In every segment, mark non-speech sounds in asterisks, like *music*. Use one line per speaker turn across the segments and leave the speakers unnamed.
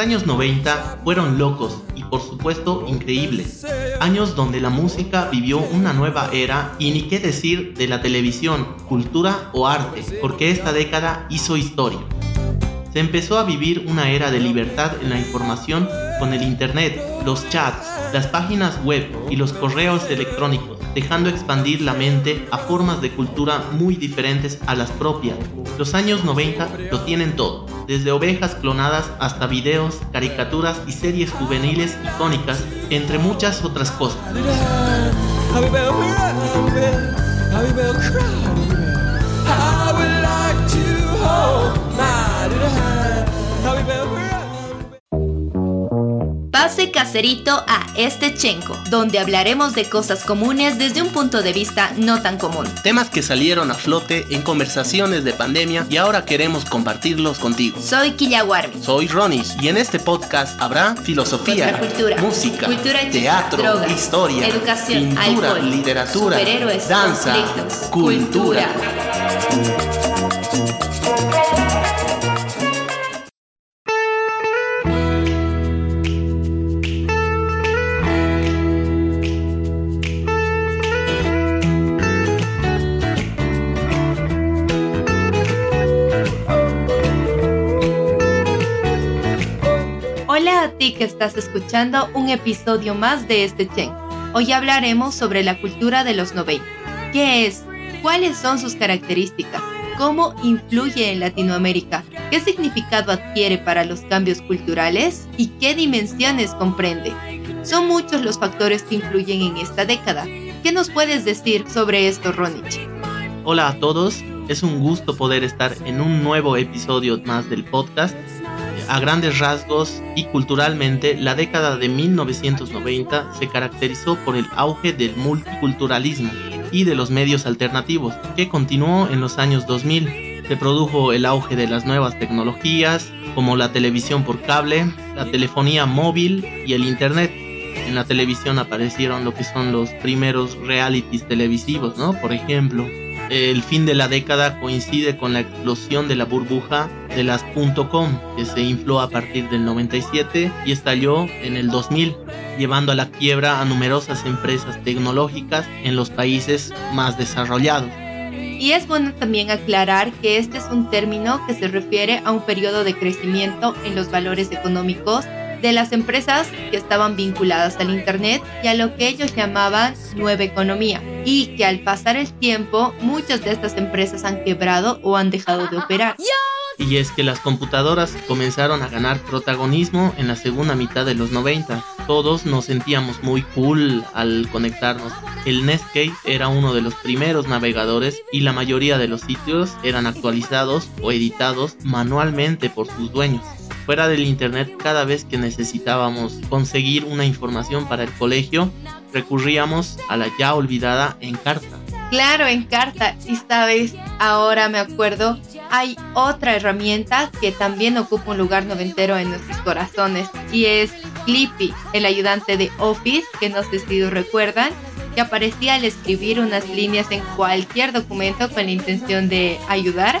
Años 90 fueron locos y por supuesto increíbles. Años donde la música vivió una nueva era y ni qué decir de la televisión, cultura o arte, porque esta década hizo historia. Se empezó a vivir una era de libertad en la información con el Internet, los chats, las páginas web y los correos electrónicos, dejando expandir la mente a formas de cultura muy diferentes a las propias. Los años 90 lo tienen todo, desde ovejas clonadas hasta videos, caricaturas y series juveniles icónicas, entre muchas otras cosas.
Pase caserito a este Chenco, donde hablaremos de cosas comunes desde un punto de vista no tan común.
Temas que salieron a flote en conversaciones de pandemia y ahora queremos compartirlos contigo.
Soy Killawarmi.
Soy Ronis y en este podcast habrá filosofía, música, teatro, historia,
educación,
pintura, literatura,
superhéroes,
danza, cultura.
Estás escuchando un episodio más de este Chen. Hoy hablaremos sobre la cultura de los 90. ¿Qué es? ¿Cuáles son sus características? ¿Cómo influye en Latinoamérica? ¿Qué significado adquiere para los cambios culturales? ¿Y qué dimensiones comprende? Son muchos los factores que influyen en esta década. ¿Qué nos puedes decir sobre esto, Ronich?
Hola a todos, es un gusto poder estar en un nuevo episodio más del podcast a grandes rasgos y culturalmente, la década de 1990 se caracterizó por el auge del multiculturalismo y de los medios alternativos, que continuó en los años 2000. Se produjo el auge de las nuevas tecnologías, como la televisión por cable, la telefonía móvil y el Internet. En la televisión aparecieron lo que son los primeros realities televisivos, ¿no? Por ejemplo, el fin de la década coincide con la explosión de la burbuja de las .com que se infló a partir del 97 y estalló en el 2000, llevando a la quiebra a numerosas empresas tecnológicas en los países más desarrollados.
Y es bueno también aclarar que este es un término que se refiere a un periodo de crecimiento en los valores económicos de las empresas que estaban vinculadas al Internet y a lo que ellos llamaban nueva economía, y que al pasar el tiempo muchas de estas empresas han quebrado o han dejado de operar. *laughs*
Y es que las computadoras comenzaron a ganar protagonismo en la segunda mitad de los 90. Todos nos sentíamos muy cool al conectarnos. El Netscape era uno de los primeros navegadores y la mayoría de los sitios eran actualizados o editados manualmente por sus dueños fuera del internet cada vez que necesitábamos conseguir una información para el colegio, recurríamos a la ya olvidada Encarta.
Claro, Encarta. Y sabes, ahora me acuerdo, hay otra herramienta que también ocupa un lugar noventero en nuestros corazones y es Clippy, el ayudante de Office, que no sé si recuerdan que aparecía al escribir unas líneas en cualquier documento con la intención de ayudar,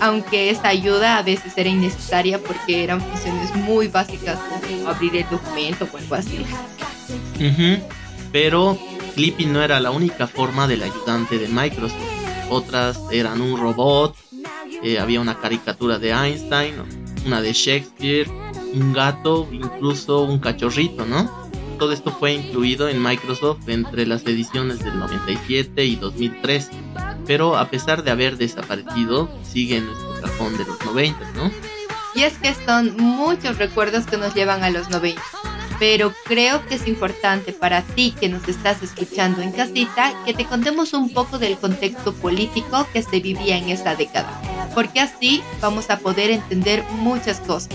aunque esa ayuda a veces era innecesaria porque eran funciones muy básicas como abrir el documento o algo así.
Pero Clippy no era la única forma del ayudante de Microsoft. Otras eran un robot, eh, había una caricatura de Einstein, una de Shakespeare, un gato, incluso un cachorrito, ¿no? Todo esto fue incluido en Microsoft entre las ediciones del 97 y 2003, pero a pesar de haber desaparecido, sigue en nuestro cajón de los 90, ¿no?
Y es que son muchos recuerdos que nos llevan a los 90 pero creo que es importante para ti que nos estás escuchando en casita que te contemos un poco del contexto político que se vivía en esta década, porque así vamos a poder entender muchas cosas,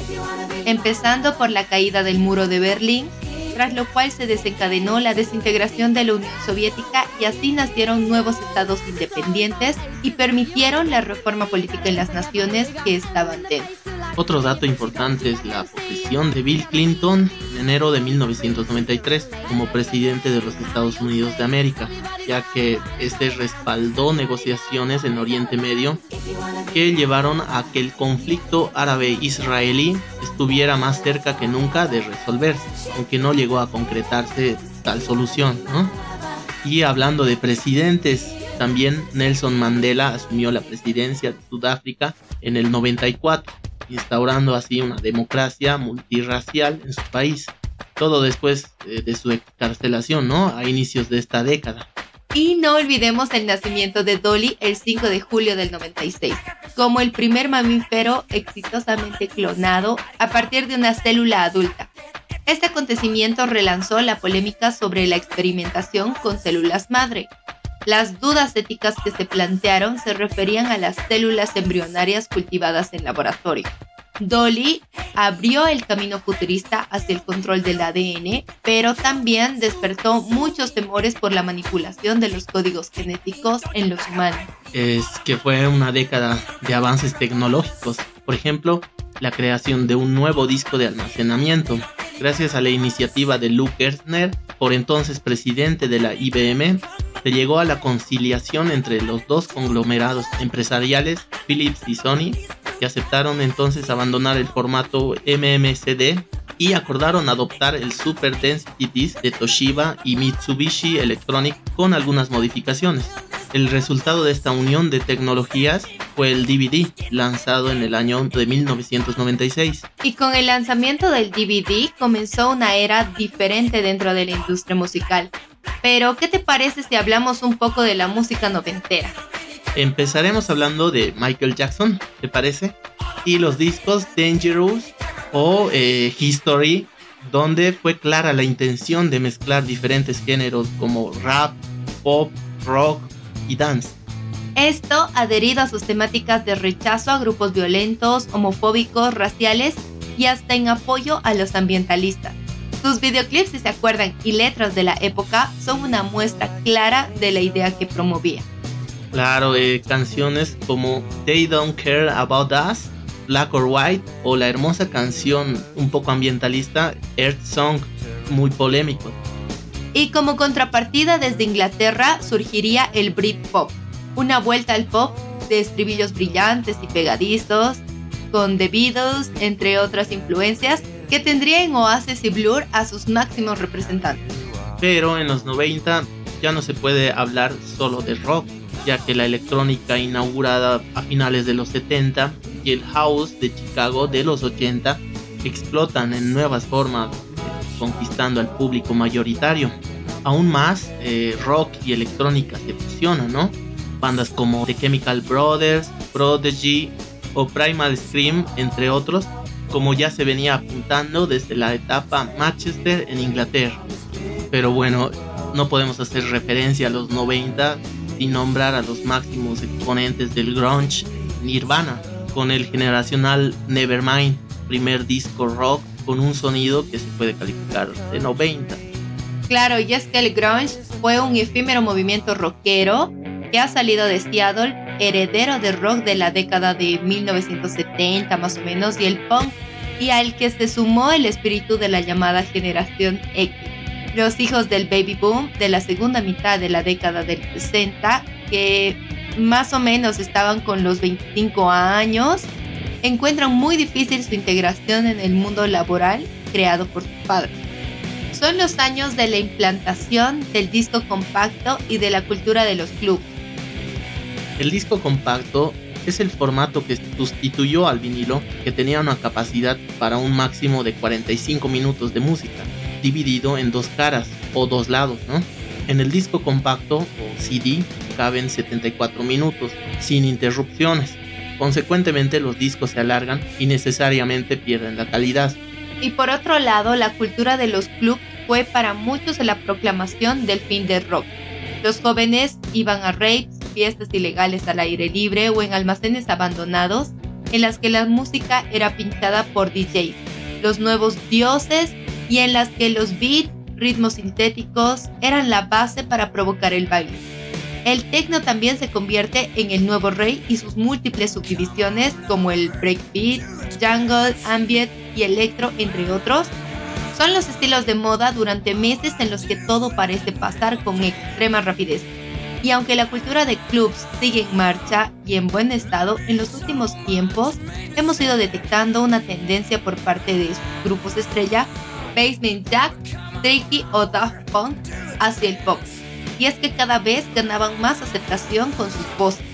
empezando por la caída del muro de Berlín, tras lo cual se desencadenó la desintegración de la Unión Soviética y así nacieron nuevos estados independientes y permitieron la reforma política en las naciones que estaban dentro.
Otro dato importante es la posesión de Bill Clinton en enero de 1993 como presidente de los Estados Unidos de América, ya que este respaldó negociaciones en Oriente Medio que llevaron a que el conflicto árabe-israelí estuviera más cerca que nunca de resolverse, aunque no llegó a concretarse tal solución. Y hablando de presidentes, también Nelson Mandela asumió la presidencia de Sudáfrica en el 94 instaurando así una democracia multirracial en su país. Todo después eh, de su excarcelación, ¿no? A inicios de esta década.
Y no olvidemos el nacimiento de Dolly el 5 de julio del 96, como el primer mamífero exitosamente clonado a partir de una célula adulta. Este acontecimiento relanzó la polémica sobre la experimentación con células madre, las dudas éticas que se plantearon se referían a las células embrionarias cultivadas en laboratorio. Dolly abrió el camino futurista hacia el control del ADN, pero también despertó muchos temores por la manipulación de los códigos genéticos en los humanos.
Es que fue una década de avances tecnológicos. Por ejemplo, la creación de un nuevo disco de almacenamiento. Gracias a la iniciativa de Luke Gerstner, por entonces presidente de la IBM, se llegó a la conciliación entre los dos conglomerados empresariales, Philips y Sony, que aceptaron entonces abandonar el formato MMCD y acordaron adoptar el Super Density Disc de Toshiba y Mitsubishi Electronic con algunas modificaciones. El resultado de esta unión de tecnologías fue el DVD, lanzado en el año de 1996.
Y con el lanzamiento del DVD comenzó una era diferente dentro de la industria musical, pero, ¿qué te parece si hablamos un poco de la música noventera?
Empezaremos hablando de Michael Jackson, ¿te parece? Y los discos Dangerous o eh, History, donde fue clara la intención de mezclar diferentes géneros como rap, pop, rock y dance.
Esto adherido a sus temáticas de rechazo a grupos violentos, homofóbicos, raciales y hasta en apoyo a los ambientalistas. Sus videoclips, si se acuerdan, y letras de la época son una muestra clara de la idea que promovía.
Claro, eh, canciones como They Don't Care About Us, Black or White o la hermosa canción un poco ambientalista Earth Song, muy polémico.
Y como contrapartida desde Inglaterra surgiría el Britpop, una vuelta al pop de estribillos brillantes y pegadizos, con The Beatles, entre otras influencias, que tendría en Oasis y Blur a sus máximos representantes.
Pero en los 90 ya no se puede hablar solo de rock, ya que la electrónica inaugurada a finales de los 70 y el house de Chicago de los 80 explotan en nuevas formas, conquistando al público mayoritario. Aún más, eh, rock y electrónica se fusionan, ¿no? Bandas como The Chemical Brothers, Prodigy o Primal Scream, entre otros, como ya se venía apuntando desde la etapa Manchester en Inglaterra. Pero bueno, no podemos hacer referencia a los 90 sin nombrar a los máximos exponentes del grunge, Nirvana, con el generacional Nevermind, primer disco rock con un sonido que se puede calificar de 90.
Claro, y es que el grunge fue un efímero movimiento rockero que ha salido de Seattle, heredero del rock de la década de 1970 más o menos, y el punk y al que se sumó el espíritu de la llamada generación X, los hijos del baby boom de la segunda mitad de la década del 60, que más o menos estaban con los 25 años, encuentran muy difícil su integración en el mundo laboral creado por sus padres. Son los años de la implantación del disco compacto y de la cultura de los clubes.
El disco compacto es el formato que sustituyó al vinilo, que tenía una capacidad para un máximo de 45 minutos de música, dividido en dos caras o dos lados, ¿no? En el disco compacto o CD caben 74 minutos, sin interrupciones. Consecuentemente los discos se alargan y necesariamente pierden la calidad.
Y por otro lado, la cultura de los clubs fue para muchos la proclamación del fin del rock. Los jóvenes iban a raves, fiestas ilegales al aire libre o en almacenes abandonados en las que la música era pintada por DJs, los nuevos dioses y en las que los beats, ritmos sintéticos eran la base para provocar el baile. El techno también se convierte en el nuevo rey y sus múltiples subdivisiones como el breakbeat, jungle, ambient y electro, entre otros, son los estilos de moda durante meses en los que todo parece pasar con extrema rapidez. Y aunque la cultura de clubs sigue en marcha y en buen estado, en los últimos tiempos hemos ido detectando una tendencia por parte de sus grupos estrella, Basement Jack, Tricky o Daft Punk, hacia el pop. Y es que cada vez ganaban más aceptación con sus voces.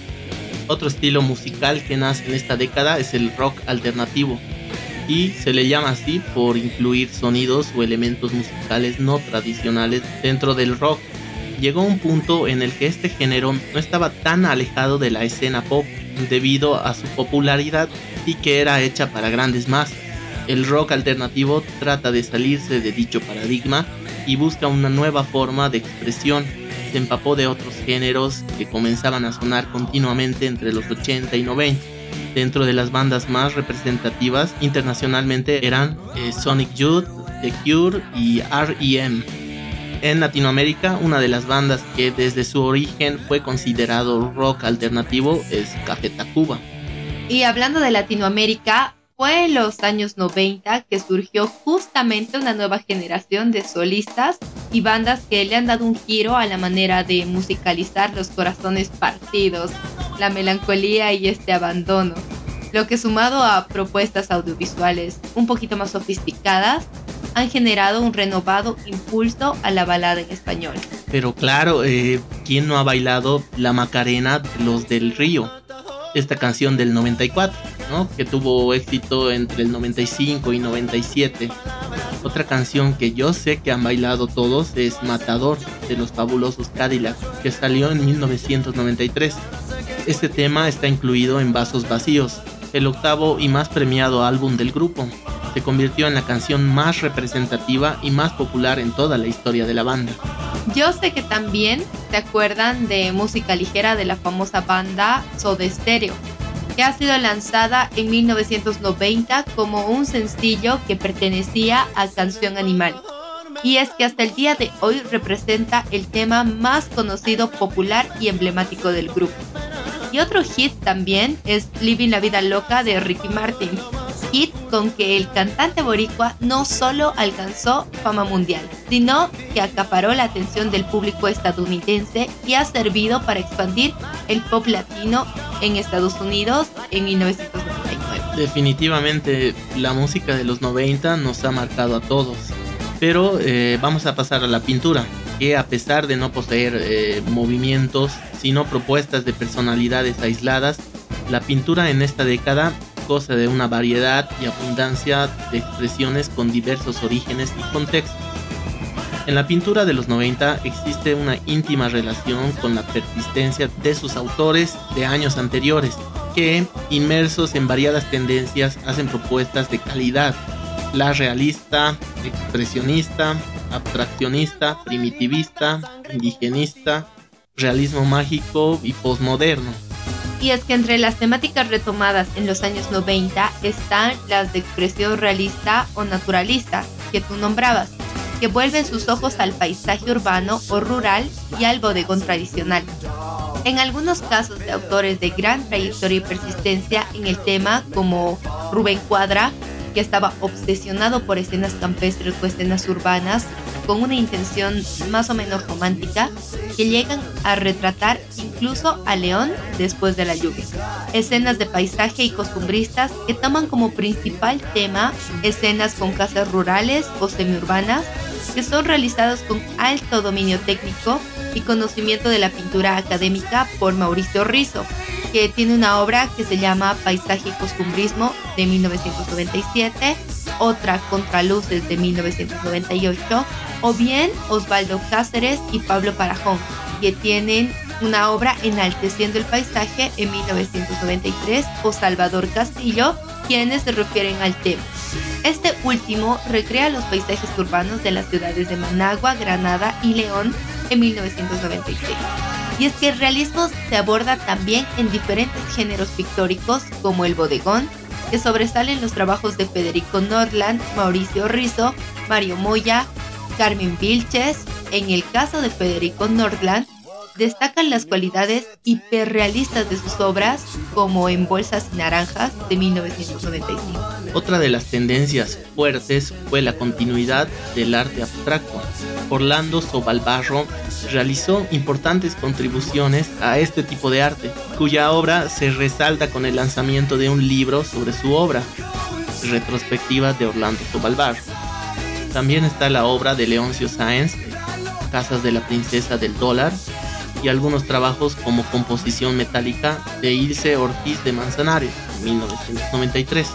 Otro estilo musical que nace en esta década es el rock alternativo, y se le llama así por incluir sonidos o elementos musicales no tradicionales dentro del rock. Llegó un punto en el que este género no estaba tan alejado de la escena pop debido a su popularidad y que era hecha para grandes masas. El rock alternativo trata de salirse de dicho paradigma y busca una nueva forma de expresión. Se empapó de otros géneros que comenzaban a sonar continuamente entre los 80 y 90 dentro de las bandas más representativas internacionalmente eran eh, Sonic Youth, The Cure y REM. En Latinoamérica, una de las bandas que desde su origen fue considerado rock alternativo es Café Tacuba.
Y hablando de Latinoamérica, fue en los años 90 que surgió justamente una nueva generación de solistas y bandas que le han dado un giro a la manera de musicalizar los corazones partidos, la melancolía y este abandono. Lo que sumado a propuestas audiovisuales un poquito más sofisticadas, han generado un renovado impulso a la balada en español.
Pero claro, eh, ¿quién no ha bailado la Macarena Los del Río? esta canción del 94, ¿no? que tuvo éxito entre el 95 y 97. Otra canción que yo sé que han bailado todos es Matador de los fabulosos Cadillac, que salió en 1993. Este tema está incluido en Vasos Vacíos, el octavo y más premiado álbum del grupo. Se convirtió en la canción más representativa y más popular en toda la historia de la banda.
Yo sé que también se acuerdan de música ligera de la famosa banda Soda Stereo, que ha sido lanzada en 1990 como un sencillo que pertenecía a Canción Animal. Y es que hasta el día de hoy representa el tema más conocido, popular y emblemático del grupo. Y otro hit también es Living la Vida Loca de Ricky Martin, hit con que el cantante boricua no solo alcanzó fama mundial, sino que acaparó la atención del público estadounidense y ha servido para expandir el pop latino en Estados Unidos en 1999.
Definitivamente la música de los 90 nos ha marcado a todos. Pero eh, vamos a pasar a la pintura, que a pesar de no poseer eh, movimientos, sino propuestas de personalidades aisladas, la pintura en esta década goza de una variedad y abundancia de expresiones con diversos orígenes y contextos. En la pintura de los 90 existe una íntima relación con la persistencia de sus autores de años anteriores, que, inmersos en variadas tendencias, hacen propuestas de calidad. La realista, expresionista, abstraccionista, primitivista, indigenista, realismo mágico y posmoderno
y es que entre las temáticas retomadas en los años 90 están las de expresión realista o naturalista, que tú nombrabas, que vuelven sus ojos al paisaje urbano o rural y al bodegón tradicional. En algunos casos de autores de gran trayectoria y persistencia en el tema, como Rubén Cuadra, que estaba obsesionado por escenas campestres o escenas urbanas, con una intención más o menos romántica, que llegan a retratar incluso a León después de la lluvia. Escenas de paisaje y costumbristas que toman como principal tema escenas con casas rurales o semiurbanas que son realizadas con alto dominio técnico y conocimiento de la pintura académica por Mauricio Rizzo, que tiene una obra que se llama Paisaje y Costumbrismo de 1997, otra Contraluces de 1998, o bien Osvaldo Cáceres y Pablo Parajón, que tienen una obra enalteciendo el paisaje en 1993, o Salvador Castillo, quienes se refieren al tema. Este último recrea los paisajes urbanos de las ciudades de Managua, Granada y León en 1996. Y es que el realismo se aborda también en diferentes géneros pictóricos como el bodegón, que sobresalen los trabajos de Federico Nordland, Mauricio Rizzo, Mario Moya, Carmen Vilches. En el caso de Federico Nordland, destacan las cualidades hiperrealistas de sus obras, como En Bolsas y Naranjas de 1995.
Otra de las tendencias fuertes fue la continuidad del arte abstracto. Orlando Sobalbarro realizó importantes contribuciones a este tipo de arte, cuya obra se resalta con el lanzamiento de un libro sobre su obra, retrospectiva de Orlando Sobalbarro. También está la obra de Leoncio Sáenz, Casas de la Princesa del Dólar, y algunos trabajos como composición metálica de Ilse Ortiz de Manzanares, 1993.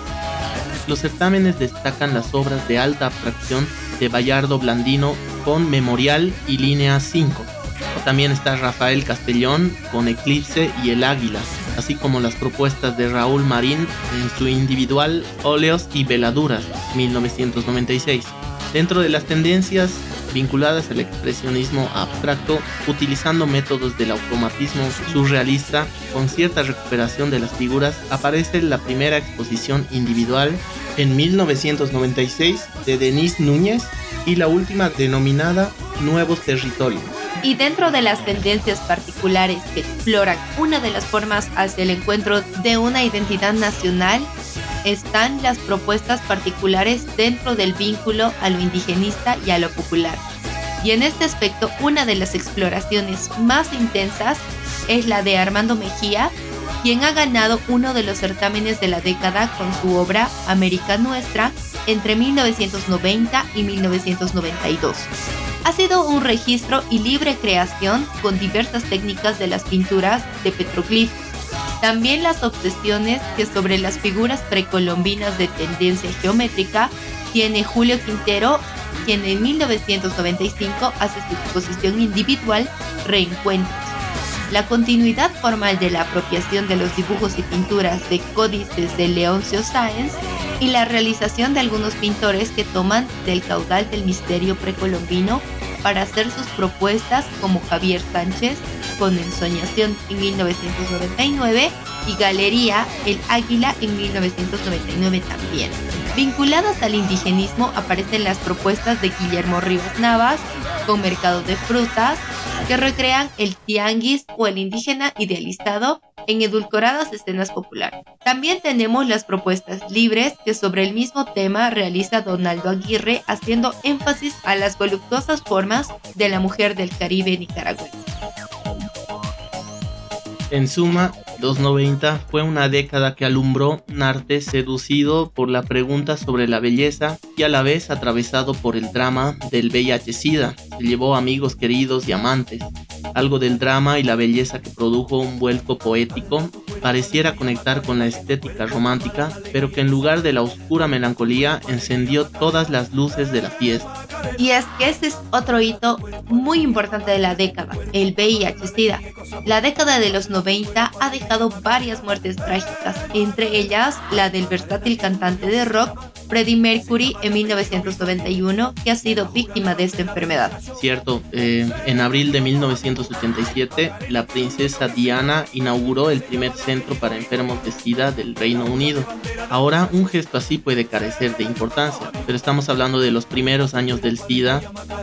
Los certámenes destacan las obras de alta abstracción de Bayardo Blandino con Memorial y Línea 5. También está Rafael Castellón con Eclipse y El Águila, así como las propuestas de Raúl Marín en su individual Óleos y Veladuras, 1996. Dentro de las tendencias vinculadas al expresionismo abstracto, utilizando métodos del automatismo surrealista con cierta recuperación de las figuras, aparece la primera exposición individual en 1996 de Denise Núñez y la última denominada Nuevos Territorios.
Y dentro de las tendencias particulares que exploran una de las formas hacia el encuentro de una identidad nacional, están las propuestas particulares dentro del vínculo a lo indigenista y a lo popular. Y en este aspecto, una de las exploraciones más intensas es la de Armando Mejía, quien ha ganado uno de los certámenes de la década con su obra América Nuestra entre 1990 y 1992. Ha sido un registro y libre creación con diversas técnicas de las pinturas de petroglifos también las obsesiones que sobre las figuras precolombinas de tendencia geométrica tiene Julio Quintero, quien en 1995 hace su exposición individual Reencuentros. La continuidad formal de la apropiación de los dibujos y pinturas de códices de Leoncio Sáenz y la realización de algunos pintores que toman del caudal del misterio precolombino para hacer sus propuestas como Javier Sánchez con Ensoñación en 1999 y Galería El Águila en 1999 también. Vinculadas al indigenismo aparecen las propuestas de Guillermo Rivas Navas con Mercado de Frutas, que recrean el tianguis o el indígena idealizado en edulcoradas escenas populares. También tenemos las propuestas libres que sobre el mismo tema realiza Donaldo Aguirre haciendo énfasis a las voluptuosas formas de la mujer del Caribe nicaragüense.
En suma, 290 fue una década que alumbró un arte seducido por la pregunta sobre la belleza y a la vez atravesado por el drama del VIH-Sida. Se llevó amigos queridos y amantes. Algo del drama y la belleza que produjo un vuelco poético pareciera conectar con la estética romántica, pero que en lugar de la oscura melancolía encendió todas las luces de la fiesta.
Y es que ese es otro hito muy importante de la década, el VIH-Sida. La década de los 90 ha dejado varias muertes trágicas, entre ellas la del versátil cantante de rock Freddie Mercury en 1991, que ha sido víctima de esta enfermedad.
Cierto, eh, en abril de 1987, la princesa Diana inauguró el primer centro para enfermos de SIDA del Reino Unido. Ahora, un gesto así puede carecer de importancia, pero estamos hablando de los primeros años del SIDA,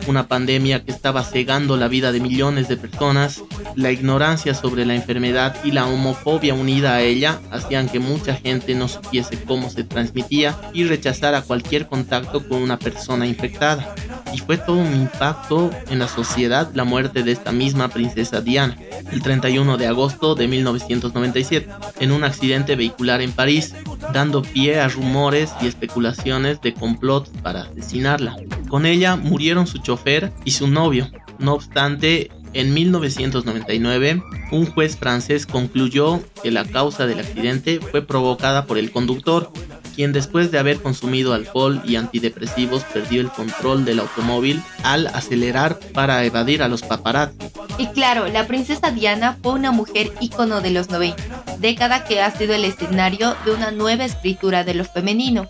una pandemia que estaba cegando la vida de millones de personas, la ignorancia sobre la enfermedad y la homofobia unida a ella hacían que mucha gente no supiese cómo se transmitía y rechazara a cualquier contacto con una persona infectada. Y fue todo un impacto en la sociedad la muerte de esta misma princesa Diana, el 31 de agosto de 1997, en un accidente vehicular en París, dando pie a rumores y especulaciones de complot para asesinarla. Con ella murieron su chofer y su novio. No obstante, en 1999, un juez francés concluyó que la causa del accidente fue provocada por el conductor, quien después de haber consumido alcohol y antidepresivos perdió el control del automóvil al acelerar para evadir a los paparazzi.
Y claro, la princesa Diana fue una mujer ícono de los 90, década que ha sido el escenario de una nueva escritura de lo femenino,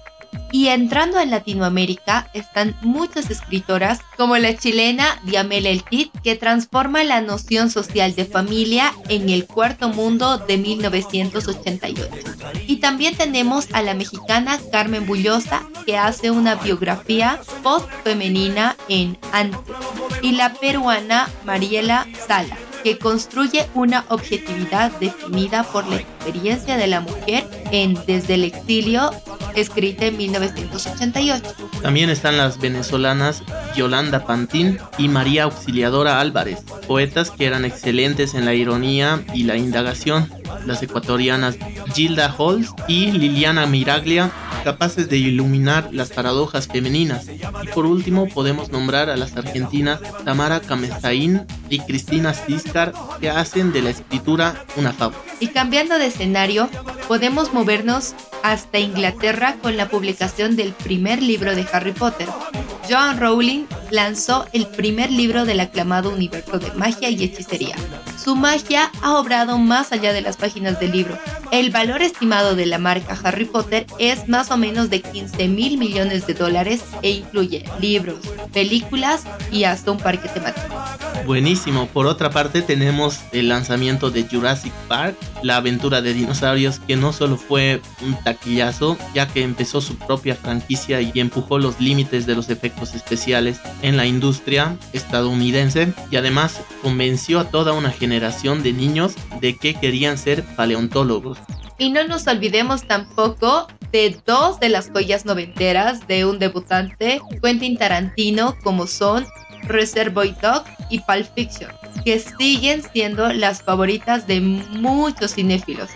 y entrando en Latinoamérica están muchas escritoras como la chilena Diamela El que transforma la noción social de familia en el cuarto mundo de 1988. Y también tenemos a la mexicana Carmen Bullosa, que hace una biografía post-femenina en Antes, y la peruana Mariela Sala que construye una objetividad definida por la experiencia de la mujer en Desde el exilio, escrita en 1988.
También están las venezolanas Yolanda Pantín y María Auxiliadora Álvarez, poetas que eran excelentes en la ironía y la indagación. Las ecuatorianas Gilda Holz y Liliana Miraglia, capaces de iluminar las paradojas femeninas. Y por último podemos nombrar a las argentinas Tamara Camestaín y Cristina Ciscar, que hacen de la escritura una fábula.
Y cambiando de escenario, podemos movernos hasta Inglaterra con la publicación del primer libro de Harry Potter. Joan Rowling lanzó el primer libro del aclamado universo de magia y hechicería. Su magia ha obrado más allá de las páginas del libro. El valor estimado de la marca Harry Potter es más o menos de 15 mil millones de dólares e incluye libros, películas y hasta un parque temático.
Buenísimo. Por otra parte tenemos el lanzamiento de Jurassic Park, la aventura de dinosaurios que no solo fue un taquillazo, ya que empezó su propia franquicia y empujó los límites de los efectos especiales en la industria estadounidense y además convenció a toda una generación de niños de que querían ser paleontólogos.
Y no nos olvidemos tampoco de dos de las joyas noventeras de un debutante, Quentin Tarantino, como son Reservoir Dog y Pulp Fiction, que siguen siendo las favoritas de muchos cinéfilos.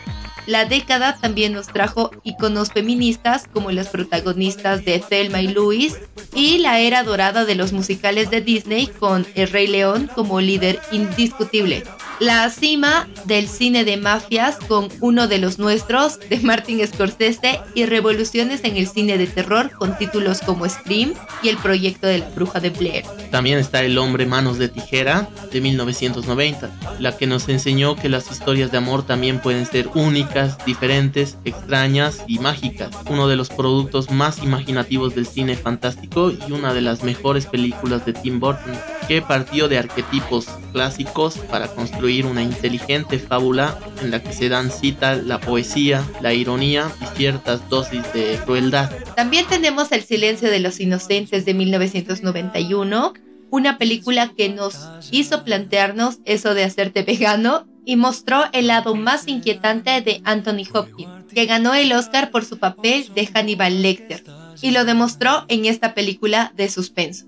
La década también nos trajo iconos feministas como las protagonistas de Thelma y Louise y la era dorada de los musicales de Disney con El Rey León como líder indiscutible. La cima del cine de mafias con uno de los nuestros de Martin Scorsese y revoluciones en el cine de terror con títulos como Scream y El proyecto de la bruja de Blair.
También está El hombre manos de tijera de 1990, la que nos enseñó que las historias de amor también pueden ser únicas, diferentes, extrañas y mágicas. Uno de los productos más imaginativos del cine fantástico y una de las mejores películas de Tim Burton, que partió de arquetipos clásicos para construir una inteligente fábula en la que se dan cita la poesía, la ironía y ciertas dosis de crueldad.
También tenemos El silencio de los inocentes de 1991, una película que nos hizo plantearnos eso de hacerte vegano y mostró el lado más inquietante de Anthony Hopkins, que ganó el Oscar por su papel de Hannibal Lecter, y lo demostró en esta película de suspenso.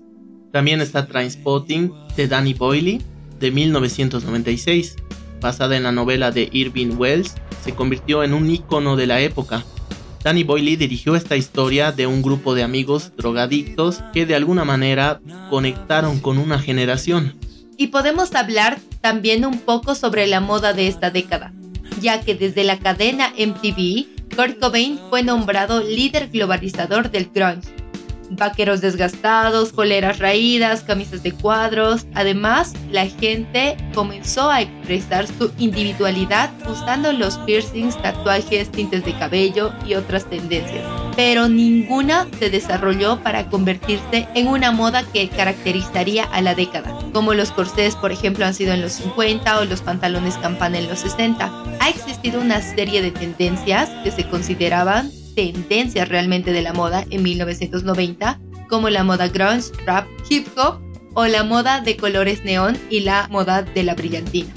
También está Trainspotting de Danny Boyle de 1996, basada en la novela de Irving Wells, se convirtió en un icono de la época. Danny Boyle dirigió esta historia de un grupo de amigos drogadictos que de alguna manera conectaron con una generación.
Y podemos hablar también un poco sobre la moda de esta década, ya que desde la cadena MTV, Kurt Cobain fue nombrado líder globalizador del grunge vaqueros desgastados, poleras raídas, camisas de cuadros. Además, la gente comenzó a expresar su individualidad usando los piercings, tatuajes, tintes de cabello y otras tendencias. Pero ninguna se desarrolló para convertirse en una moda que caracterizaría a la década, como los corsés, por ejemplo, han sido en los 50 o los pantalones campana en los 60. Ha existido una serie de tendencias que se consideraban tendencias realmente de la moda en 1990, como la moda grunge, rap, hip hop o la moda de colores neón y la moda de la brillantina.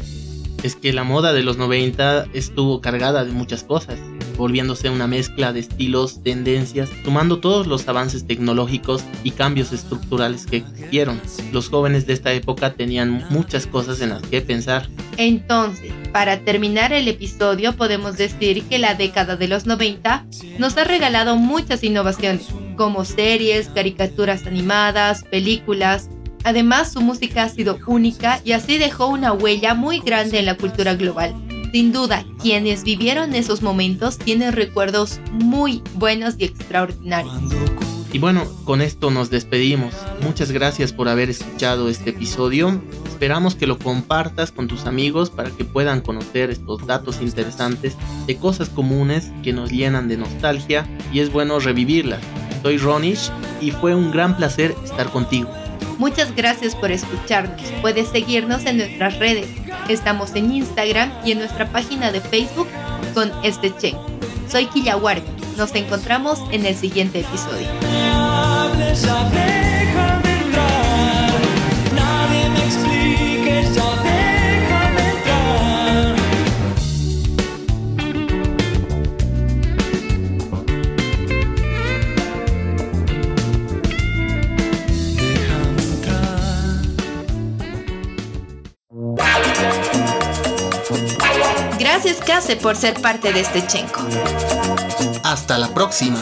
Es que la moda de los 90 estuvo cargada de muchas cosas volviéndose una mezcla de estilos, tendencias, sumando todos los avances tecnológicos y cambios estructurales que existieron. Los jóvenes de esta época tenían muchas cosas en las que pensar.
Entonces, para terminar el episodio, podemos decir que la década de los 90 nos ha regalado muchas innovaciones, como series, caricaturas animadas, películas, Además, su música ha sido única y así dejó una huella muy grande en la cultura global. Sin duda, quienes vivieron esos momentos tienen recuerdos muy buenos y extraordinarios.
Y bueno, con esto nos despedimos. Muchas gracias por haber escuchado este episodio. Esperamos que lo compartas con tus amigos para que puedan conocer estos datos interesantes de cosas comunes que nos llenan de nostalgia y es bueno revivirlas. Soy Ronish y fue un gran placer estar contigo.
Muchas gracias por escucharnos. Puedes seguirnos en nuestras redes. Estamos en Instagram y en nuestra página de Facebook con este Chen. Soy Killawarki. Nos encontramos en el siguiente episodio. Gracias, por ser parte de este chenco.
Hasta la próxima.